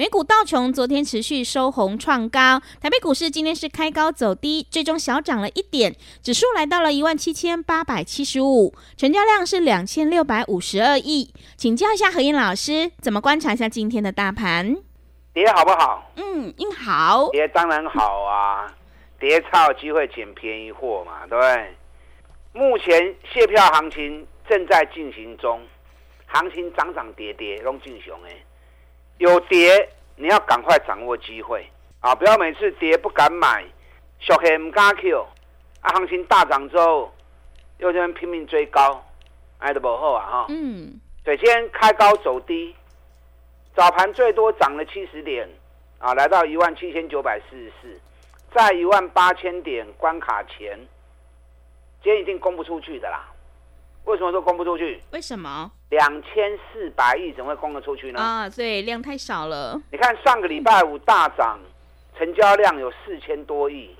美股道琼昨天持续收红创高，台北股市今天是开高走低，最终小涨了一点，指数来到了一万七千八百七十五，成交量是两千六百五十二亿。请教一下何燕老师，怎么观察一下今天的大盘？跌好不好？嗯，应好。跌当然好啊，跌才有机会捡便宜货嘛，对不对？目前卸票行情正在进行中，行情涨涨跌跌，拢正常诶。有跌，你要赶快掌握机会啊！不要每次跌不敢买，小黑唔敢 Q 啊！行情大涨之后，又在那拼命追高，挨得不好啊！哈，嗯，对，今天开高走低，早盘最多涨了七十点啊，来到一万七千九百四十四，在一万八千点关卡前，今天一定攻不出去的啦。为什么说攻不出去？为什么？两千四百亿怎么会供得出去呢？啊，对，量太少了。你看上个礼拜五大涨，成交量有四千多亿，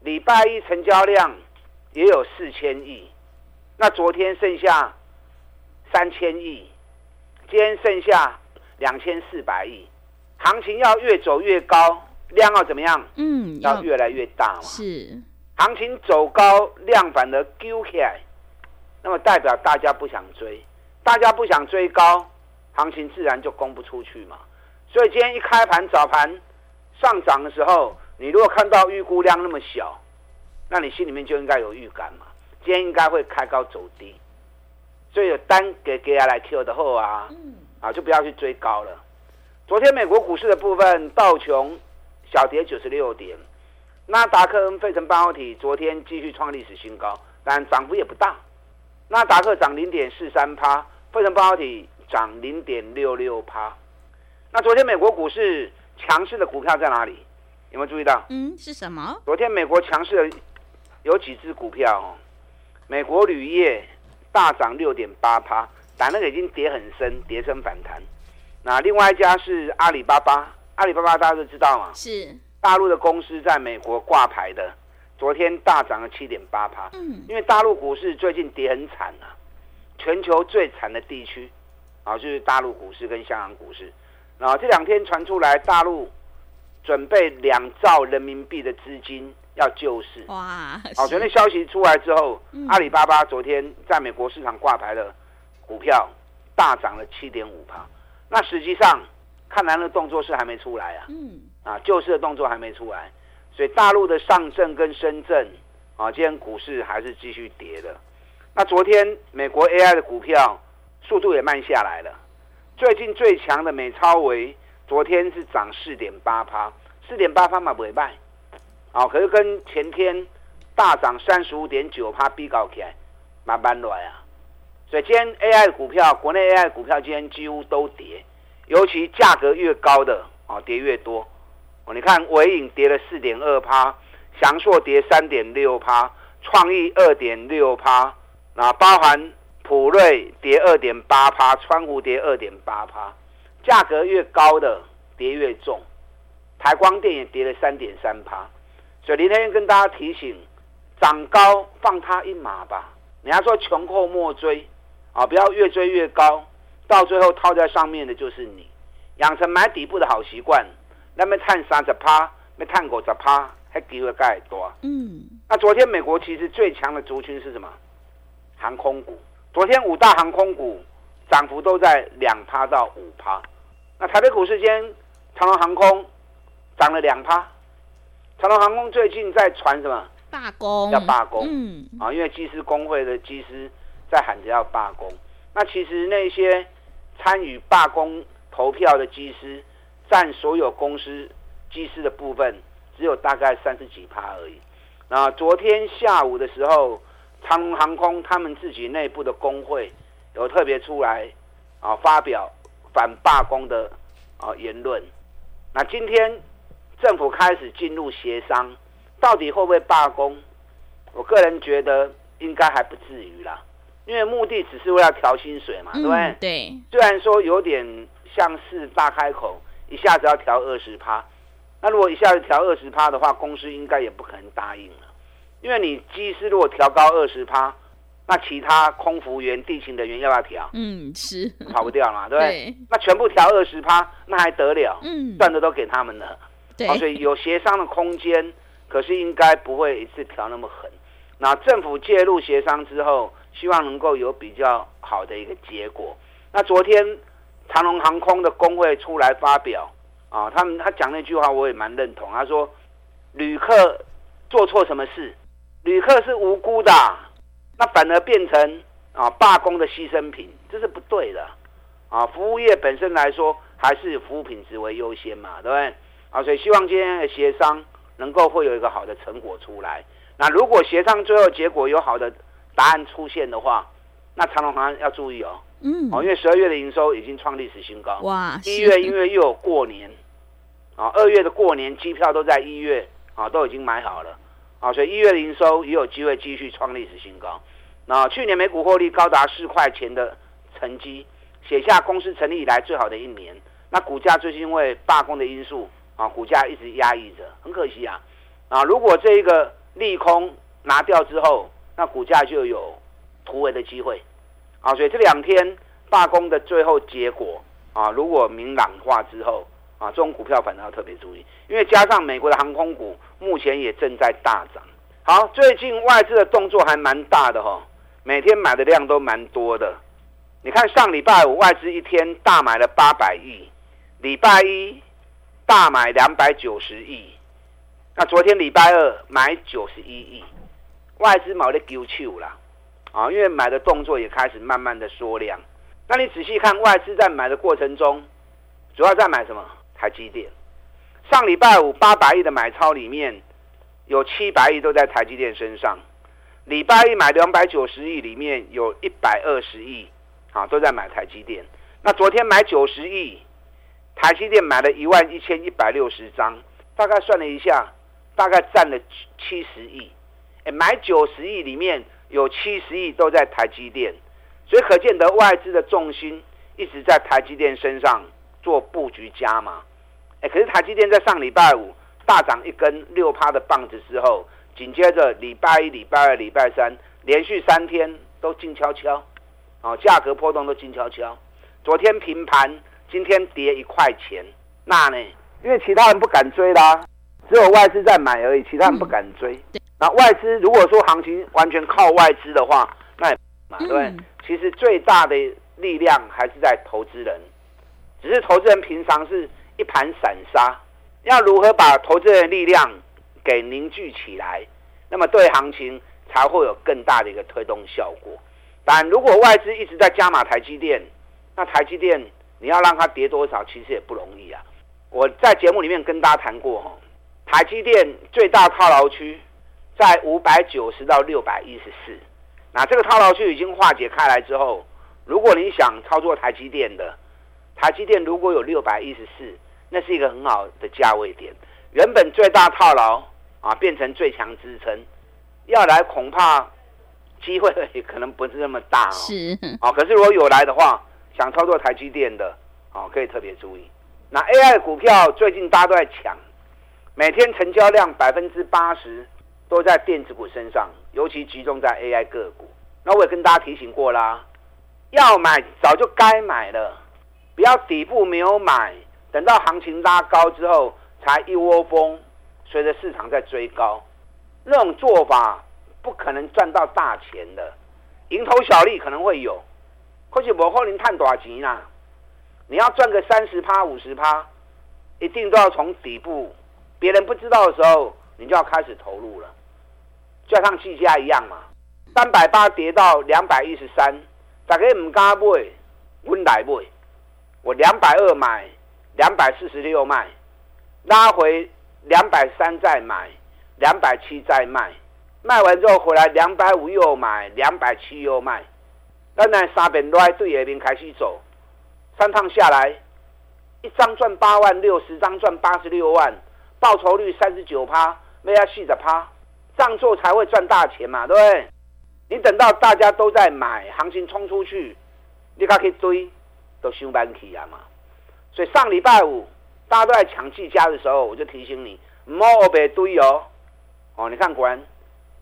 礼拜一成交量也有四千亿，那昨天剩下三千亿，今天剩下两千四百亿，行情要越走越高，量要怎么样？嗯，要越来越大嘛。是，行情走高，量反而揪起来。那么代表大家不想追，大家不想追高，行情自然就攻不出去嘛。所以今天一开盘早盘上涨的时候，你如果看到预估量那么小，那你心里面就应该有预感嘛。今天应该会开高走低，所以有单给给下来 Q 的后啊，啊就不要去追高了。昨天美国股市的部分，道琼小跌九十六点，纳达克跟费城半导体昨天继续创历史新高，但涨幅也不大。纳达克涨零点四三趴，费城半导体涨零点六六趴。那昨天美国股市强势的股票在哪里？有没有注意到？嗯，是什么？昨天美国强势的有几只股票哦。美国铝业大涨六点八趴，但那个已经跌很深，跌升反弹。那另外一家是阿里巴巴，阿里巴巴大家都知道嘛，是大陆的公司在美国挂牌的。昨天大涨了七点八趴，嗯，因为大陆股市最近跌很惨啊，全球最惨的地区，啊，就是大陆股市跟香港股市，然后这两天传出来大陆准备两兆人民币的资金要救市，哇，好，昨天消息出来之后，阿里巴巴昨天在美国市场挂牌的股票大涨了七点五帕，那实际上看来的动作是还没出来啊，嗯，啊，救市的动作还没出来。所以大陆的上证跟深圳啊，今天股市还是继续跌的。那昨天美国 AI 的股票速度也慢下来了。最近最强的美超微昨天是涨四点八趴，四点八趴嘛不会卖。啊，可是跟前天大涨三十五点九趴比较起来，蛮蛮乱啊。所以今天 AI 股票，国内 AI 股票今天几乎都跌，尤其价格越高的啊，跌越多。哦，你看，纬颖跌了四点二趴，翔硕跌三点六趴，创意二点六趴，那包含普瑞跌二点八趴，川湖跌二点八趴，价格越高的跌越重，台光电也跌了三点三趴，所以林天跟大家提醒，涨高放他一马吧，人家说穷寇莫追啊，不要越追越高，到最后套在上面的就是你，养成买底部的好习惯。那么探三十趴，没探五十趴，还机会盖多。嗯，那昨天美国其实最强的族群是什么？航空股。昨天五大航空股涨幅都在两趴到五趴。那台北股市间，长隆航空涨了两趴。长隆航空最近在传什么？罢工。要罢工。嗯。啊，因为机师工会的机师在喊着要罢工。那其实那些参与罢工投票的机师。占所有公司机师的部分，只有大概三十几趴而已。那昨天下午的时候，长荣航空他们自己内部的工会有特别出来啊发表反罢工的啊言论。那今天政府开始进入协商，到底会不会罢工？我个人觉得应该还不至于啦，因为目的只是为了调薪水嘛，对不对？嗯，对。虽然说有点像是大开口，一下子要调二十趴。那如果一下子调二十趴的话，公司应该也不可能答应了，因为你机师如果调高二十趴，那其他空服员、地勤人员要不要调？嗯，是跑不掉嘛，对不对？那全部调二十趴，那还得了？嗯，赚的都给他们了。对，所以有协商的空间，可是应该不会一次调那么狠。那政府介入协商之后，希望能够有比较好的一个结果。那昨天长龙航空的工会出来发表。啊，他们他讲那句话我也蛮认同。他说，旅客做错什么事，旅客是无辜的，那反而变成啊罢工的牺牲品，这是不对的。啊，服务业本身来说，还是服务品质为优先嘛，对不对？啊，所以希望今天的协商能够会有一个好的成果出来。那如果协商最后结果有好的答案出现的话，那长荣航要注意哦，嗯，哦，因为十二月的营收已经创历史新高，哇，一月因为又有过年。啊，二月的过年机票都在一月啊，都已经买好了啊，所以一月的营收也有机会继续创历史新高。那去年每股获利高达四块钱的成绩，写下公司成立以来最好的一年。那股价最近因为罢工的因素啊，股价一直压抑着，很可惜啊。啊，如果这一个利空拿掉之后，那股价就有突围的机会啊。所以这两天罢工的最后结果啊，如果明朗化之后。啊，这种股票反而要特别注意，因为加上美国的航空股目前也正在大涨。好，最近外资的动作还蛮大的哈，每天买的量都蛮多的。你看上礼拜五外资一天大买了八百亿，礼拜一大买两百九十亿，那昨天礼拜二买九十一亿，外资买的丢球了啊，因为买的动作也开始慢慢的缩量。那你仔细看外资在买的过程中，主要在买什么？台积电上礼拜五八百亿的买超里面，有七百亿都在台积电身上。礼拜一买两百九十亿，里面有一百二十亿啊都在买台积电。那昨天买九十亿，台积电买了一万一千一百六十张，大概算了一下，大概占了七十亿。哎，买九十亿里面有七十亿都在台积电，所以可见得外资的重心一直在台积电身上做布局加码。哎，可是台积电在上礼拜五大涨一根六趴的棒子之后，紧接着礼拜一、礼拜二、礼拜三连续三天都静悄悄，哦，价格波动都静悄悄。昨天平盘，今天跌一块钱，那呢？因为其他人不敢追啦，只有外资在买而已，其他人不敢追。那外资如果说行情完全靠外资的话，那也嘛，对不对？其实最大的力量还是在投资人，只是投资人平常是。一盘散沙，要如何把投资人的力量给凝聚起来？那么对行情才会有更大的一个推动效果。但如果外资一直在加码台积电，那台积电你要让它跌多少，其实也不容易啊。我在节目里面跟大家谈过，台积电最大套牢区在五百九十到六百一十四。那这个套牢区已经化解开来之后，如果你想操作台积电的，台积电如果有六百一十四，那是一个很好的价位点。原本最大套牢啊，变成最强支撑，要来恐怕机会也可能不是那么大哦。是啊，可是如果有来的话，想操作台积电的啊，可以特别注意。那 AI 股票最近大家都在抢，每天成交量百分之八十都在电子股身上，尤其集中在 AI 个股。那我也跟大家提醒过啦，要买早就该买了。不要底部没有买，等到行情拉高之后才一窝蜂，随着市场在追高，那种做法不可能赚到大钱的，蝇头小利可能会有，或许不可能赚大钱啦。你要赚个三十趴、五十趴，一定都要从底部，别人不知道的时候，你就要开始投入了，就像技嘉一样嘛，三百八跌到两百一十三，大家唔敢买，我来买。我两百二买，两百四十六卖，拉回两百三再买，两百七再卖，卖完之后回来两百五又买，两百七又卖，当然三边都对下面开始走，三趟下来，一张赚八万六，十张赚八十六万，报酬率三十九趴，没要细的趴，这样做才会赚大钱嘛，对不对？你等到大家都在买，行情冲出去，你才可以追，都收班去啊嘛。所以上礼拜五大家都在抢技嘉的时候，我就提醒你，唔好被堆哦。哦，你看果然，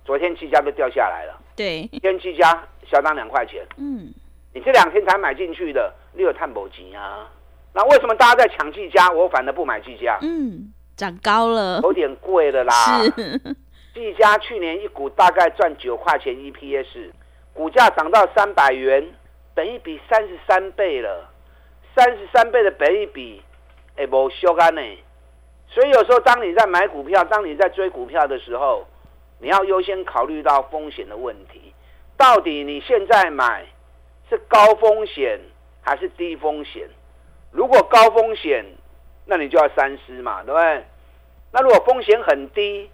昨天技嘉都掉下来了。对，今天技嘉小涨两块钱。嗯，你这两天才买进去的，你有探宝机啊？那为什么大家在抢技嘉，我反而不买技嘉？嗯，涨高了，有点贵了啦。是，技嘉去年一股大概赚九块钱 EPS，股价涨到三百元，等于比三十三倍了。三十三倍的本益比，哎，无修干呢。所以有时候，当你在买股票，当你在追股票的时候，你要优先考虑到风险的问题。到底你现在买是高风险还是低风险？如果高风险，那你就要三思嘛，对不对？那如果风险很低，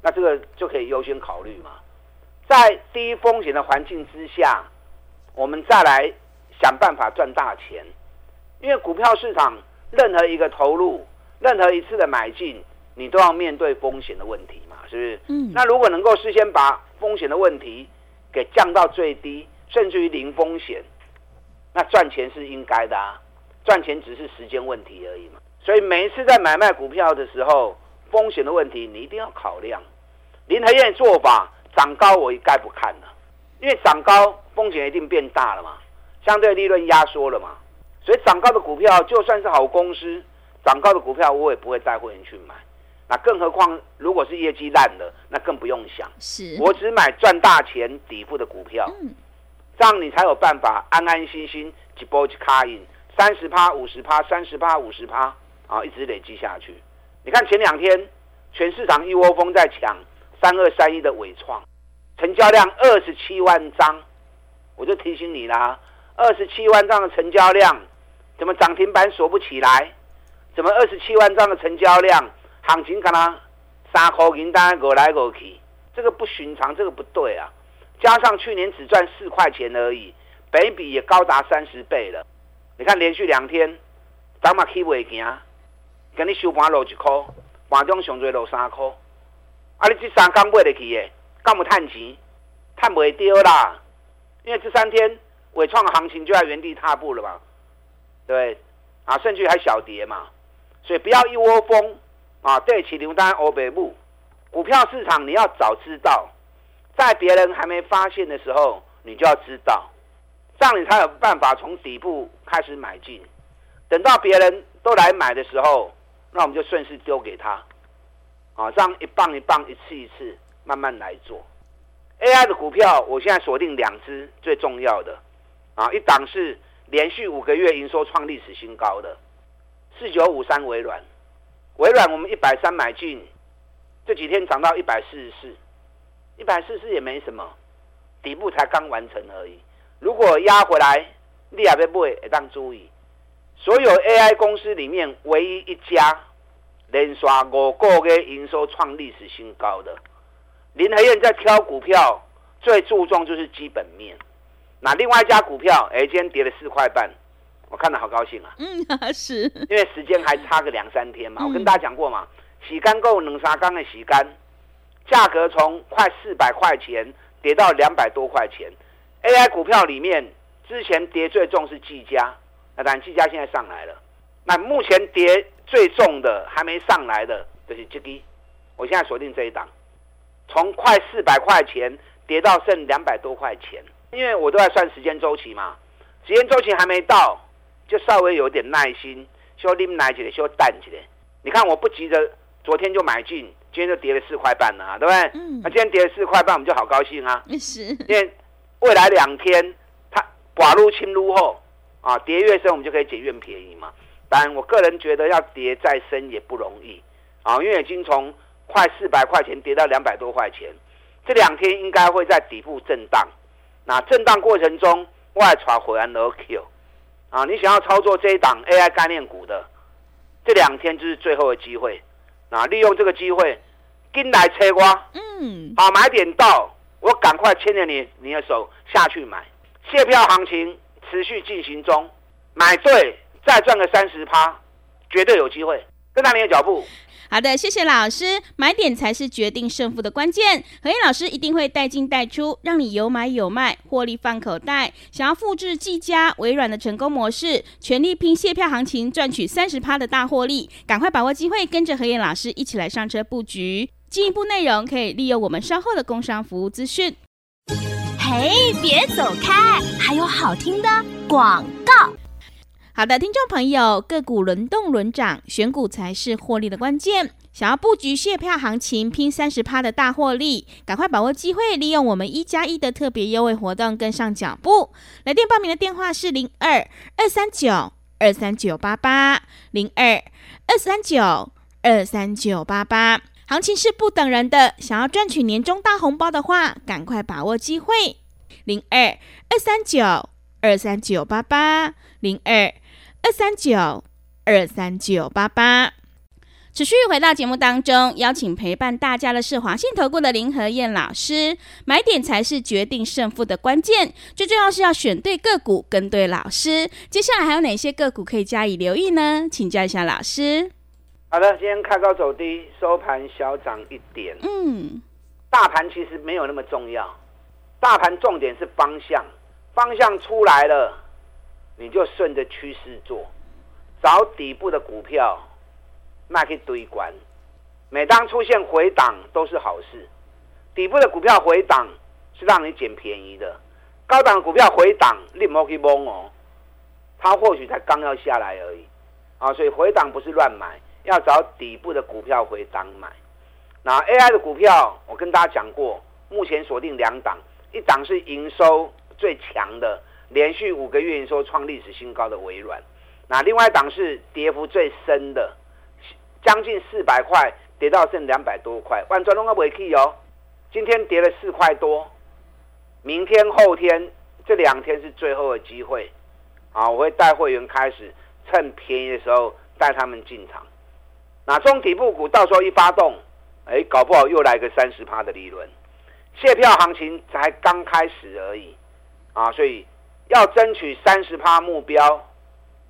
那这个就可以优先考虑嘛。在低风险的环境之下，我们再来想办法赚大钱。因为股票市场任何一个投入，任何一次的买进，你都要面对风险的问题嘛，是不是？嗯。那如果能够事先把风险的问题给降到最低，甚至于零风险，那赚钱是应该的啊，赚钱只是时间问题而已嘛。所以每一次在买卖股票的时候，风险的问题你一定要考量。林和燕做法涨高我一概不看了，因为涨高风险一定变大了嘛，相对利润压缩了嘛。所以涨高的股票，就算是好公司，涨高的股票我也不会带会员去买。那更何况如果是业绩烂的，那更不用想。是，我只买赚大钱底部的股票，嗯，这样你才有办法安安心心一波一卡印，三十趴、五十趴、三十趴、五十趴啊，一直累积下去。你看前两天全市场一窝蜂在抢三二三一的伟创，成交量二十七万张，我就提醒你啦，二十七万张的成交量。怎么涨停板锁不起来？怎么二十七万张的成交量，行情可能三口银单过来过去，这个不寻常，这个不对啊！加上去年只赚四块钱而已，本比也高达三十倍了。你看连续两天涨嘛起未行，跟你收盘落一颗，盘中上最落三颗。啊，你这三刚买得起的，干嘛探钱？探不掉啦！因为这三天伟创行情就在原地踏步了嘛。对，啊，甚至还小跌嘛，所以不要一窝蜂啊，对起牛单欧北部股票市场，你要早知道，在别人还没发现的时候，你就要知道，这样你才有办法从底部开始买进，等到别人都来买的时候，那我们就顺势丢给他，啊，这样一棒一棒，一次一次慢慢来做。AI 的股票，我现在锁定两只最重要的，啊，一档是。连续五个月营收创历史新高的四九五三微软，微软我们一百三买进，这几天涨到一百四十四，一百四十四也没什么，底部才刚完成而已。如果压回来，你也别买，也当注意。所有 AI 公司里面唯一一家连续五个月营收创历史新高的，林和燕在挑股票最注重就是基本面。那另外一家股票，哎，今天跌了四块半，我看到好高兴啊！嗯，是，因为时间还差个两三天嘛。我跟大家讲过嘛，洗干够冷沙缸的洗干，价格从快四百块钱跌到两百多块钱。AI 股票里面，之前跌最重是技嘉，那当然技嘉现在上来了。那目前跌最重的还没上来的，就是这个。我现在锁定这一档，从快四百块钱跌到剩两百多块钱。因为我都在算时间周期嘛，时间周期还没到，就稍微有点耐心，修拎奶起来，修淡起来。你看我不急着，昨天就买进，今天就跌了四块半了啊，对不对？嗯。那今天跌了四块半，我们就好高兴啊。是。因为未来两天它寡入轻入后啊，跌越深我们就可以捡越便宜嘛。当然，我个人觉得要跌再深也不容易啊，因为已经从快四百块钱跌到两百多块钱，这两天应该会在底部震荡。那震荡过程中，外传回来 no Q，啊，你想要操作这一档 AI 概念股的，这两天就是最后的机会，啊，利用这个机会，进来催我，嗯，好买点到，我赶快牵着你你的手下去买。卸票行情持续进行中，买对再赚个三十趴，绝对有机会。跟上你的脚步。好的，谢谢老师。买点才是决定胜负的关键。何燕老师一定会带进带出，让你有买有卖，获利放口袋。想要复制技嘉、微软的成功模式，全力拼谢票行情，赚取三十趴的大获利，赶快把握机会，跟着何燕老师一起来上车布局。进一步内容可以利用我们稍后的工商服务资讯。嘿，别走开，还有好听的广告。好的，听众朋友，个股轮动轮涨，选股才是获利的关键。想要布局蟹票行情，拼三十趴的大获利，赶快把握机会，利用我们一加一的特别优惠活动，跟上脚步。来电报名的电话是零二二三九二三九八八零二二三九二三九八八。行情是不等人的，想要赚取年终大红包的话，赶快把握机会。零二二三九二三九八八零二。二三九二三九八八，持续回到节目当中，邀请陪伴大家的是华信投顾的林和燕老师。买点才是决定胜负的关键，最重要是要选对个股，跟对老师。接下来还有哪些个股可以加以留意呢？请教一下老师。好的，今天开高走低，收盘小涨一点。嗯，大盘其实没有那么重要，大盘重点是方向，方向出来了。你就顺着趋势做，找底部的股票，卖去堆关。每当出现回档都是好事，底部的股票回档是让你捡便宜的，高档股票回档你莫去懵哦，它或许才刚要下来而已啊，所以回档不是乱买，要找底部的股票回档买。那 AI 的股票我跟大家讲过，目前锁定两档，一档是营收最强的。连续五个月营收创历史新高的微软，那另外一档是跌幅最深的，将近四百块跌到剩两百多块，万转龙个尾气哦，今天跌了四块多，明天后天这两天是最后的机会，啊，我会带会员开始趁便宜的时候带他们进场，那中底部股到时候一发动，哎，搞不好又来个三十趴的利润，谢票行情才刚开始而已，啊，所以。要争取三十趴目标，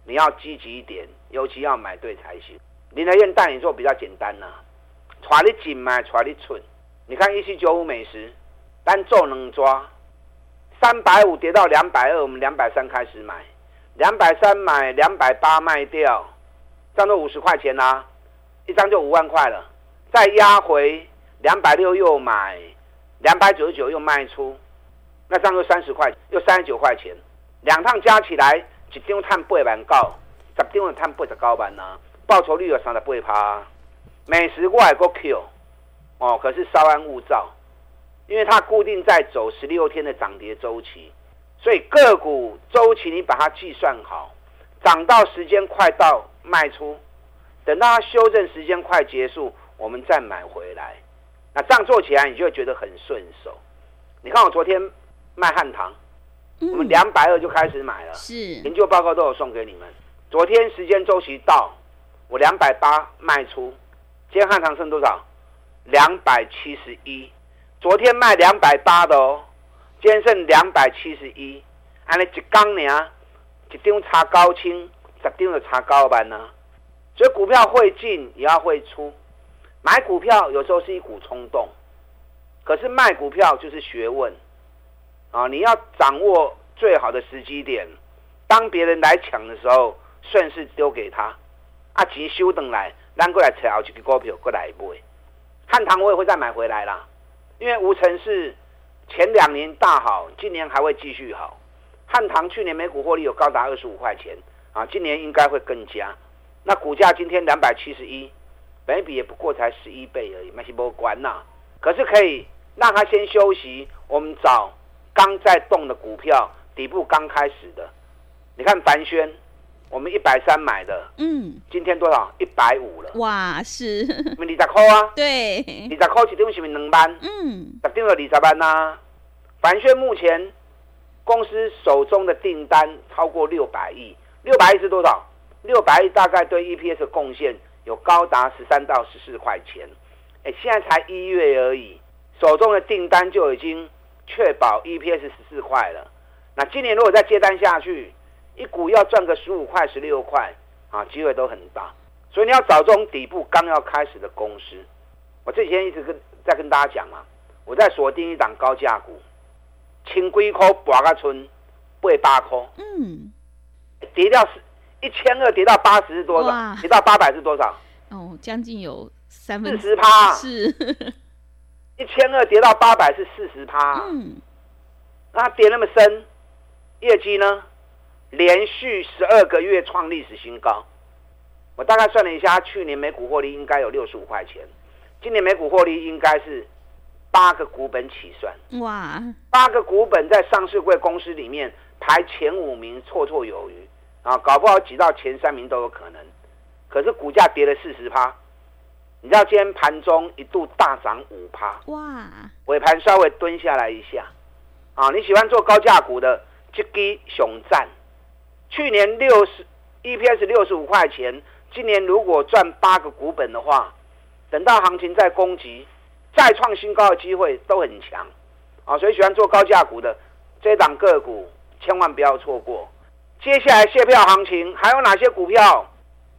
你要积极一点，尤其要买对才行。林德彦带你做比较简单呐、啊，抓你紧买，抓你寸。你看一七九五美食，单做能抓，三百五跌到两百二，我们两百三开始买，两百三买，两百八卖掉，这样都五十块钱啦、一张就五万块了。再压回两百六又买，两百九十九又卖出，那这样就三十块，又三十九块钱。两趟加起来，一张赚八万九，十张就赚八十九万呐，报酬率有三十八趴。美食我也够 Q，哦，可是稍安勿躁，因为它固定在走十六天的涨跌周期，所以个股周期你把它计算好，涨到时间快到卖出，等到它修正时间快结束，我们再买回来。那这样做起来，你就会觉得很顺手。你看我昨天卖汉唐。我们两百二就开始买了，是研究报告都有送给你们。昨天时间周期到，我两百八卖出。今天汉唐剩多少？两百七十一。昨天卖两百八的哦，今天剩两百七十一。安尼一缸呢，一张差高清，十张的差高班呢。所以股票会进也要会出，买股票有时候是一股冲动，可是卖股票就是学问。啊！你要掌握最好的时机点，当别人来抢的时候，顺势丢给他。啊，钱收等来，咱过来找后一支股票过来买。汉唐我也会再买回来啦，因为无尘室前两年大好，今年还会继续好。汉唐去年每股获利有高达二十五块钱啊，今年应该会更加。那股价今天两百七十一，每比也不过才十一倍而已，没什么关呐。可是可以让他先休息，我们找。刚在动的股票，底部刚开始的，你看凡轩，我们一百三买的，嗯，今天多少？一百五了。哇，是，二十块啊？对，二十块一张是不是两万？嗯，十张就二十万呐、啊。凡轩目前公司手中的订单超过六百亿，六百亿是多少？六百亿大概对 EPS 的贡献有高达十三到十四块钱哎，现在才一月而已，手中的订单就已经确保 EPS 十四块了。那今年如果再接单下去，一股要赚个十五块、十六块啊，机会都很大。所以你要找这种底部刚要开始的公司。我这几天一直跟在跟大家讲嘛，我在锁定一档高价股，轻龟壳八个村，八八块，嗯，跌掉是一千二，跌到八十是多少？跌到八百是多少？哦，将近有三分四十趴，是一千二跌到八百是四十趴，嗯，那跌那么深，业绩呢？连续十二个月创历史新高。我大概算了一下，去年每股获利应该有六十五块钱，今年每股获利应该是八个股本起算。哇！八个股本在上市柜公司里面排前五名绰绰有余啊，搞不好挤到前三名都有可能。可是股价跌了四十趴，你知道今天盘中一度大涨五趴。哇！尾盘稍微蹲下来一下啊，你喜欢做高价股的，这支熊赞。去年六十 EPS 六十五块钱。今年如果赚八个股本的话，等到行情再攻击、再创新高的机会都很强啊！所以喜欢做高价股的这档个股，千万不要错过。接下来卸票行情还有哪些股票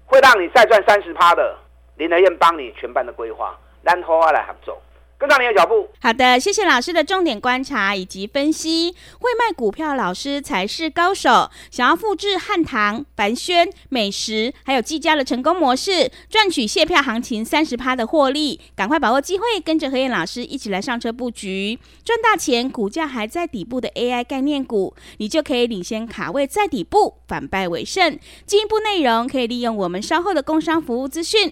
会让你再赚三十趴的？林德燕帮你全班的规划，然后来合作。跟上你的脚步。好的，谢谢老师的重点观察以及分析。会卖股票老师才是高手。想要复制汉唐、凡轩、美食还有技嘉的成功模式，赚取谢票行情三十趴的获利，赶快把握机会，跟着何燕老师一起来上车布局，赚大钱。股价还在底部的 AI 概念股，你就可以领先卡位在底部，反败为胜。进一步内容可以利用我们稍后的工商服务资讯。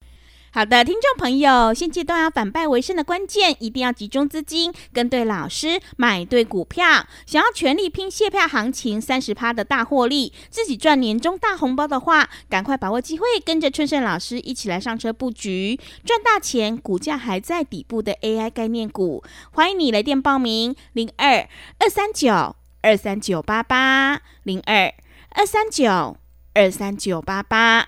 好的，听众朋友，现阶段要反败为胜的关键，一定要集中资金，跟对老师，买对股票。想要全力拼谢票行情三十趴的大获利，自己赚年终大红包的话，赶快把握机会，跟着春盛老师一起来上车布局，赚大钱。股价还在底部的 AI 概念股，欢迎你来电报名：零二二三九二三九八八零二二三九二三九八八。